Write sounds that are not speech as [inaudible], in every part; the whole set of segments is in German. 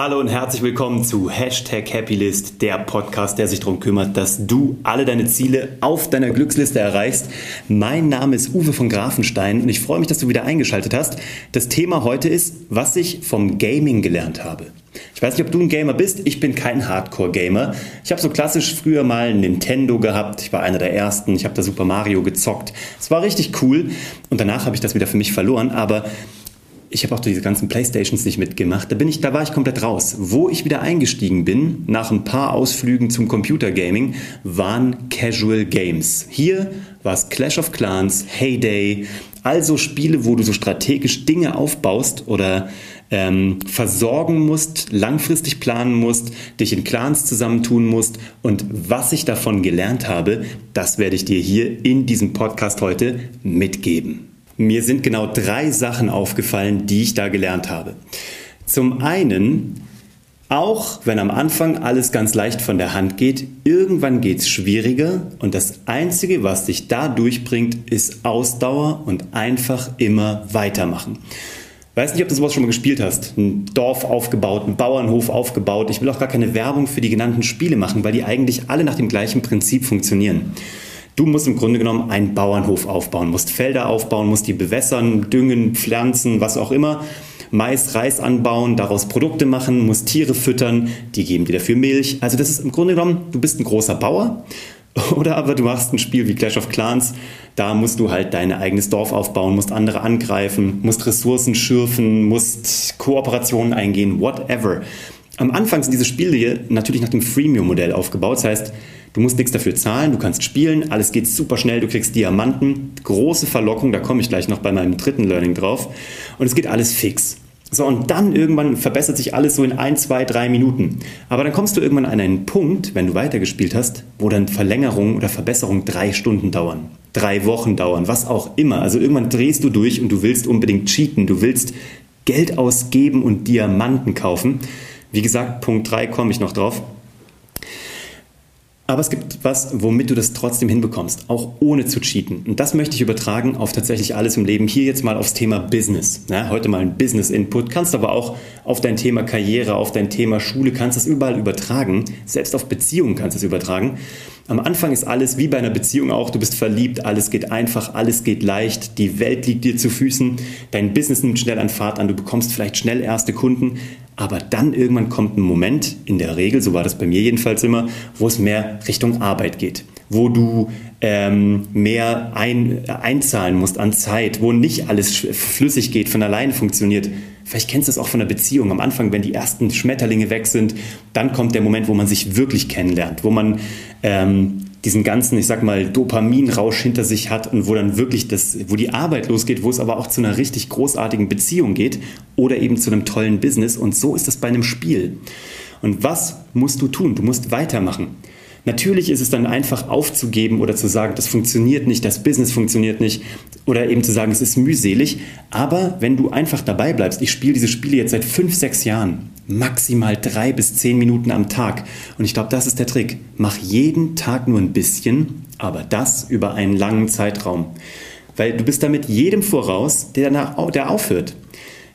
Hallo und herzlich willkommen zu Hashtag Happylist, der Podcast, der sich darum kümmert, dass du alle deine Ziele auf deiner Glücksliste erreichst. Mein Name ist Uwe von Grafenstein und ich freue mich, dass du wieder eingeschaltet hast. Das Thema heute ist, was ich vom Gaming gelernt habe. Ich weiß nicht, ob du ein Gamer bist. Ich bin kein Hardcore-Gamer. Ich habe so klassisch früher mal Nintendo gehabt. Ich war einer der ersten. Ich habe da Super Mario gezockt. Es war richtig cool. Und danach habe ich das wieder für mich verloren. Aber ich habe auch diese ganzen Playstations nicht mitgemacht. Da bin ich, da war ich komplett raus. Wo ich wieder eingestiegen bin, nach ein paar Ausflügen zum Computergaming, waren Casual Games. Hier war es Clash of Clans, Heyday, also Spiele, wo du so strategisch Dinge aufbaust oder ähm, versorgen musst, langfristig planen musst, dich in Clans zusammentun musst. Und was ich davon gelernt habe, das werde ich dir hier in diesem Podcast heute mitgeben. Mir sind genau drei Sachen aufgefallen, die ich da gelernt habe. Zum einen, auch wenn am Anfang alles ganz leicht von der Hand geht, irgendwann geht es schwieriger und das Einzige, was dich da durchbringt, ist Ausdauer und einfach immer weitermachen. Weiß nicht, ob du sowas schon mal gespielt hast. Ein Dorf aufgebaut, ein Bauernhof aufgebaut. Ich will auch gar keine Werbung für die genannten Spiele machen, weil die eigentlich alle nach dem gleichen Prinzip funktionieren. Du musst im Grunde genommen einen Bauernhof aufbauen, musst Felder aufbauen, musst die bewässern, düngen, pflanzen, was auch immer. Mais, Reis anbauen, daraus Produkte machen, musst Tiere füttern, die geben dir dafür Milch. Also das ist im Grunde genommen, du bist ein großer Bauer [laughs] oder aber du machst ein Spiel wie Clash of Clans, da musst du halt dein eigenes Dorf aufbauen, musst andere angreifen, musst Ressourcen schürfen, musst Kooperationen eingehen, whatever. Am Anfang sind diese Spiele natürlich nach dem Freemium-Modell aufgebaut. Das heißt, Du musst nichts dafür zahlen, du kannst spielen, alles geht super schnell, du kriegst Diamanten, große Verlockung, da komme ich gleich noch bei meinem dritten Learning drauf. Und es geht alles fix. So, und dann irgendwann verbessert sich alles so in ein, zwei, drei Minuten. Aber dann kommst du irgendwann an einen Punkt, wenn du weitergespielt hast, wo dann Verlängerung oder Verbesserung drei Stunden dauern, drei Wochen dauern, was auch immer. Also irgendwann drehst du durch und du willst unbedingt cheaten, du willst Geld ausgeben und Diamanten kaufen. Wie gesagt, Punkt drei komme ich noch drauf. Aber es gibt was, womit du das trotzdem hinbekommst, auch ohne zu cheaten. Und das möchte ich übertragen auf tatsächlich alles im Leben. Hier jetzt mal aufs Thema Business. Ja, heute mal ein Business-Input, kannst aber auch auf dein Thema Karriere, auf dein Thema Schule, kannst es überall übertragen. Selbst auf Beziehungen kannst du es übertragen. Am Anfang ist alles wie bei einer Beziehung auch, du bist verliebt, alles geht einfach, alles geht leicht, die Welt liegt dir zu Füßen, dein Business nimmt schnell an Fahrt an, du bekommst vielleicht schnell erste Kunden, aber dann irgendwann kommt ein Moment, in der Regel, so war das bei mir jedenfalls immer, wo es mehr Richtung Arbeit geht, wo du ähm, mehr ein, einzahlen musst an Zeit, wo nicht alles flüssig geht, von alleine funktioniert. Vielleicht kennst du es auch von einer Beziehung. Am Anfang, wenn die ersten Schmetterlinge weg sind, dann kommt der Moment, wo man sich wirklich kennenlernt, wo man ähm, diesen ganzen, ich sag mal, Dopaminrausch hinter sich hat und wo dann wirklich das, wo die Arbeit losgeht, wo es aber auch zu einer richtig großartigen Beziehung geht oder eben zu einem tollen Business. Und so ist es bei einem Spiel. Und was musst du tun? Du musst weitermachen. Natürlich ist es dann einfach aufzugeben oder zu sagen, das funktioniert nicht, das Business funktioniert nicht oder eben zu sagen, es ist mühselig. Aber wenn du einfach dabei bleibst, ich spiele diese Spiele jetzt seit fünf, sechs Jahren, maximal drei bis zehn Minuten am Tag. Und ich glaube, das ist der Trick. Mach jeden Tag nur ein bisschen, aber das über einen langen Zeitraum. Weil du bist damit jedem voraus, der, der aufhört.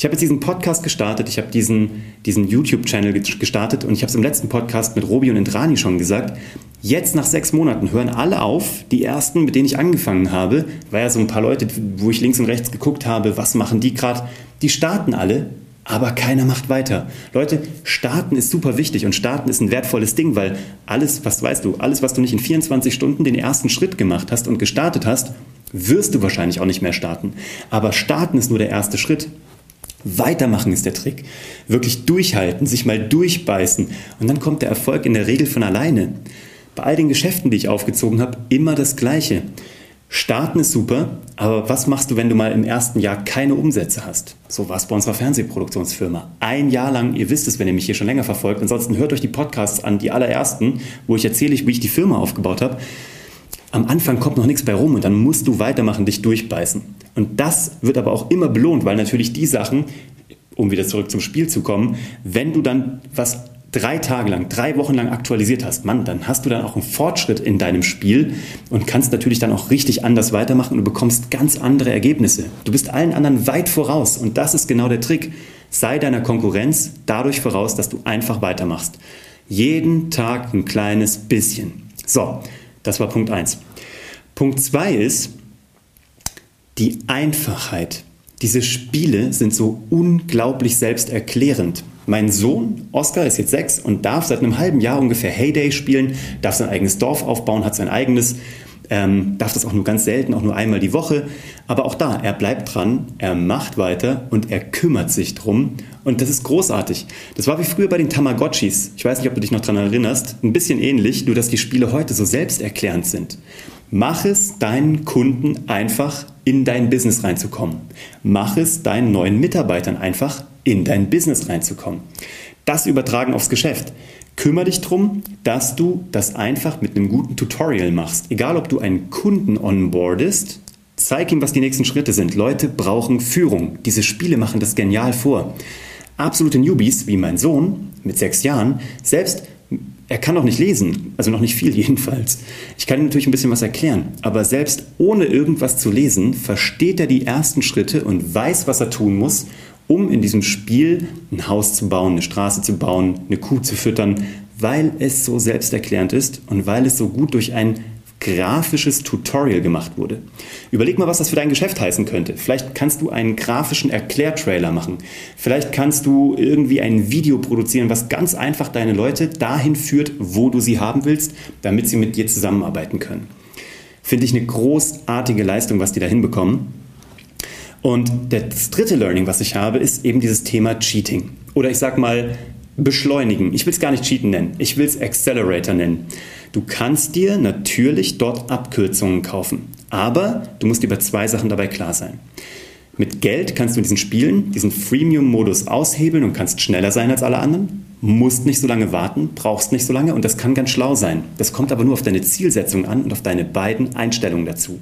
Ich habe jetzt diesen Podcast gestartet, ich habe diesen, diesen YouTube-Channel gestartet und ich habe es im letzten Podcast mit Robi und Indrani schon gesagt. Jetzt nach sechs Monaten hören alle auf. Die ersten, mit denen ich angefangen habe, war ja so ein paar Leute, wo ich links und rechts geguckt habe, was machen die gerade. Die starten alle, aber keiner macht weiter. Leute, starten ist super wichtig und starten ist ein wertvolles Ding, weil alles, was weißt du, alles, was du nicht in 24 Stunden den ersten Schritt gemacht hast und gestartet hast, wirst du wahrscheinlich auch nicht mehr starten. Aber starten ist nur der erste Schritt. Weitermachen ist der Trick. Wirklich durchhalten, sich mal durchbeißen und dann kommt der Erfolg in der Regel von alleine. Bei all den Geschäften, die ich aufgezogen habe, immer das Gleiche. Starten ist super, aber was machst du, wenn du mal im ersten Jahr keine Umsätze hast? So war es bei unserer Fernsehproduktionsfirma. Ein Jahr lang, ihr wisst es, wenn ihr mich hier schon länger verfolgt, ansonsten hört euch die Podcasts an, die allerersten, wo ich erzähle, wie ich die Firma aufgebaut habe. Am Anfang kommt noch nichts bei rum und dann musst du weitermachen, dich durchbeißen. Und das wird aber auch immer belohnt, weil natürlich die Sachen, um wieder zurück zum Spiel zu kommen, wenn du dann was drei Tage lang, drei Wochen lang aktualisiert hast, Mann, dann hast du dann auch einen Fortschritt in deinem Spiel und kannst natürlich dann auch richtig anders weitermachen und du bekommst ganz andere Ergebnisse. Du bist allen anderen weit voraus und das ist genau der Trick. Sei deiner Konkurrenz dadurch voraus, dass du einfach weitermachst. Jeden Tag ein kleines bisschen. So, das war Punkt 1. Punkt 2 ist die Einfachheit. Diese Spiele sind so unglaublich selbsterklärend. Mein Sohn Oscar ist jetzt sechs und darf seit einem halben Jahr ungefähr Heyday spielen, darf sein eigenes Dorf aufbauen, hat sein eigenes ähm, darf das auch nur ganz selten, auch nur einmal die Woche. Aber auch da, er bleibt dran, er macht weiter und er kümmert sich drum. Und das ist großartig. Das war wie früher bei den Tamagotchis. Ich weiß nicht, ob du dich noch daran erinnerst. Ein bisschen ähnlich, nur dass die Spiele heute so selbsterklärend sind. Mach es deinen Kunden einfach, in dein Business reinzukommen. Mach es deinen neuen Mitarbeitern einfach, in dein Business reinzukommen. Das übertragen aufs Geschäft. Kümmere dich darum, dass du das einfach mit einem guten Tutorial machst. Egal, ob du einen Kunden onboardest, zeig ihm, was die nächsten Schritte sind. Leute brauchen Führung. Diese Spiele machen das genial vor. Absolute Newbies, wie mein Sohn mit sechs Jahren, selbst er kann noch nicht lesen, also noch nicht viel [laughs] jedenfalls. Ich kann ihm natürlich ein bisschen was erklären, aber selbst ohne irgendwas zu lesen, versteht er die ersten Schritte und weiß, was er tun muss, um in diesem Spiel ein Haus zu bauen, eine Straße zu bauen, eine Kuh zu füttern, weil es so selbsterklärend ist und weil es so gut durch ein grafisches Tutorial gemacht wurde. Überleg mal, was das für dein Geschäft heißen könnte. Vielleicht kannst du einen grafischen Erklärtrailer machen. Vielleicht kannst du irgendwie ein Video produzieren, was ganz einfach deine Leute dahin führt, wo du sie haben willst, damit sie mit dir zusammenarbeiten können. Finde ich eine großartige Leistung, was die da hinbekommen. Und das dritte Learning, was ich habe, ist eben dieses Thema Cheating. Oder ich sag mal, beschleunigen. Ich will es gar nicht Cheaten nennen, ich will es Accelerator nennen. Du kannst dir natürlich dort Abkürzungen kaufen, aber du musst über zwei Sachen dabei klar sein. Mit Geld kannst du in diesen Spielen diesen Freemium-Modus aushebeln und kannst schneller sein als alle anderen, musst nicht so lange warten, brauchst nicht so lange und das kann ganz schlau sein. Das kommt aber nur auf deine Zielsetzung an und auf deine beiden Einstellungen dazu.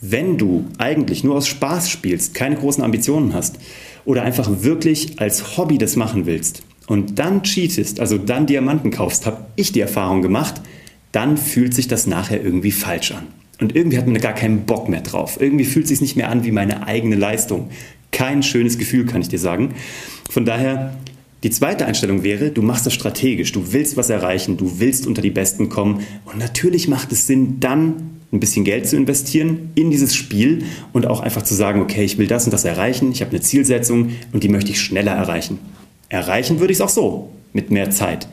Wenn du eigentlich nur aus Spaß spielst, keine großen Ambitionen hast oder einfach wirklich als Hobby das machen willst und dann cheatest, also dann Diamanten kaufst, habe ich die Erfahrung gemacht, dann fühlt sich das nachher irgendwie falsch an. Und irgendwie hat man gar keinen Bock mehr drauf. Irgendwie fühlt es sich nicht mehr an wie meine eigene Leistung. Kein schönes Gefühl, kann ich dir sagen. Von daher, die zweite Einstellung wäre, du machst das strategisch, du willst was erreichen, du willst unter die Besten kommen. Und natürlich macht es Sinn, dann ein bisschen Geld zu investieren in dieses Spiel und auch einfach zu sagen, okay, ich will das und das erreichen, ich habe eine Zielsetzung und die möchte ich schneller erreichen. Erreichen würde ich es auch so, mit mehr Zeit.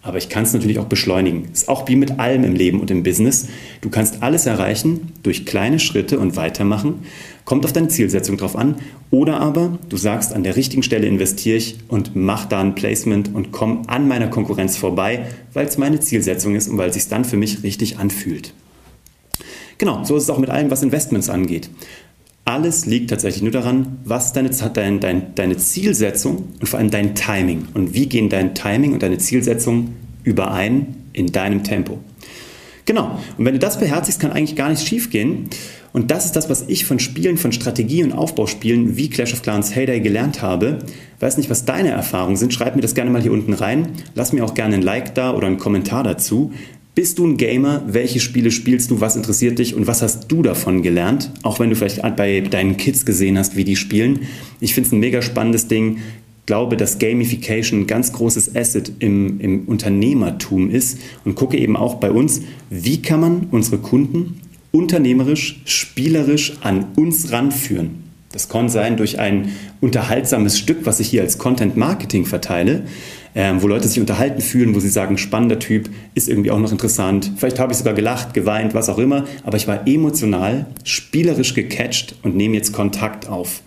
Aber ich kann es natürlich auch beschleunigen. Ist auch wie mit allem im Leben und im Business. Du kannst alles erreichen durch kleine Schritte und weitermachen. Kommt auf deine Zielsetzung drauf an. Oder aber du sagst, an der richtigen Stelle investiere ich und mach da ein Placement und komm an meiner Konkurrenz vorbei, weil es meine Zielsetzung ist und weil es sich dann für mich richtig anfühlt. Genau, so ist es auch mit allem, was Investments angeht. Alles liegt tatsächlich nur daran, was deine, dein, dein, deine Zielsetzung und vor allem dein Timing und wie gehen dein Timing und deine Zielsetzung überein in deinem Tempo. Genau, und wenn du das beherzigst, kann eigentlich gar nichts schief gehen. Und das ist das, was ich von Spielen, von Strategie- und Aufbauspielen wie Clash of Clans Heyday gelernt habe. Weiß nicht, was deine Erfahrungen sind. Schreib mir das gerne mal hier unten rein. Lass mir auch gerne ein Like da oder einen Kommentar dazu. Bist du ein Gamer? Welche Spiele spielst du? Was interessiert dich und was hast du davon gelernt? Auch wenn du vielleicht bei deinen Kids gesehen hast, wie die spielen. Ich finde es ein mega spannendes Ding. Glaube, dass Gamification ein ganz großes Asset im, im Unternehmertum ist und gucke eben auch bei uns, wie kann man unsere Kunden unternehmerisch, spielerisch an uns ranführen. Das kann sein durch ein unterhaltsames Stück, was ich hier als Content Marketing verteile, äh, wo Leute sich unterhalten fühlen, wo sie sagen, spannender Typ, ist irgendwie auch noch interessant. Vielleicht habe ich sogar gelacht, geweint, was auch immer, aber ich war emotional, spielerisch gecatcht und nehme jetzt Kontakt auf.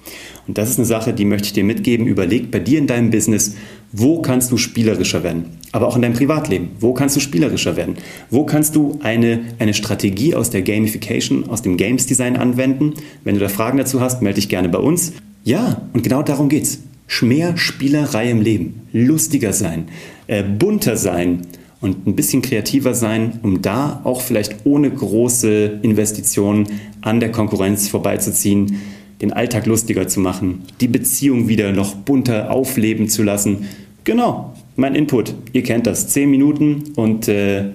Und das ist eine Sache, die möchte ich dir mitgeben. Überleg bei dir in deinem Business, wo kannst du spielerischer werden? Aber auch in deinem Privatleben. Wo kannst du spielerischer werden? Wo kannst du eine, eine Strategie aus der Gamification, aus dem Games Design anwenden? Wenn du da Fragen dazu hast, melde dich gerne bei uns. Ja, und genau darum geht's. Mehr Spielerei im Leben. Lustiger sein, äh, bunter sein und ein bisschen kreativer sein, um da auch vielleicht ohne große Investitionen an der Konkurrenz vorbeizuziehen den Alltag lustiger zu machen, die Beziehung wieder noch bunter aufleben zu lassen. Genau, mein Input. Ihr kennt das. Zehn Minuten und äh,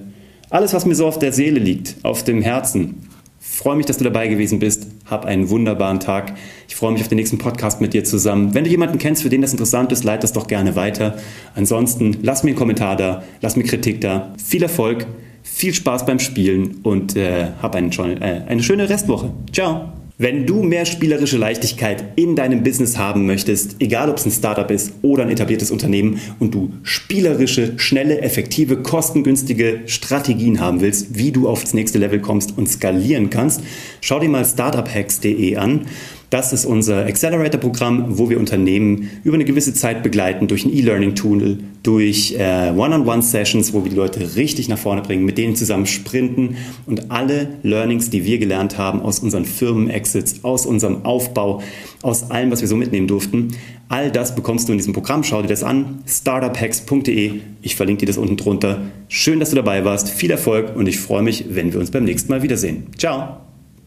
alles, was mir so auf der Seele liegt, auf dem Herzen. Freue mich, dass du dabei gewesen bist. Hab einen wunderbaren Tag. Ich freue mich auf den nächsten Podcast mit dir zusammen. Wenn du jemanden kennst, für den das interessant ist, leite das doch gerne weiter. Ansonsten lass mir einen Kommentar da, lass mir Kritik da. Viel Erfolg, viel Spaß beim Spielen und äh, hab einen, äh, eine schöne Restwoche. Ciao. Wenn du mehr spielerische Leichtigkeit in deinem Business haben möchtest, egal ob es ein Startup ist oder ein etabliertes Unternehmen und du spielerische, schnelle, effektive, kostengünstige Strategien haben willst, wie du aufs nächste Level kommst und skalieren kannst, schau dir mal startuphacks.de an. Das ist unser Accelerator-Programm, wo wir Unternehmen über eine gewisse Zeit begleiten durch ein E-Learning-Tool, durch äh, One-on-One-Sessions, wo wir die Leute richtig nach vorne bringen, mit denen zusammen sprinten und alle Learnings, die wir gelernt haben aus unseren Firmen-Exits, aus unserem Aufbau, aus allem, was wir so mitnehmen durften, all das bekommst du in diesem Programm. Schau dir das an, startuphacks.de. Ich verlinke dir das unten drunter. Schön, dass du dabei warst. Viel Erfolg und ich freue mich, wenn wir uns beim nächsten Mal wiedersehen. Ciao!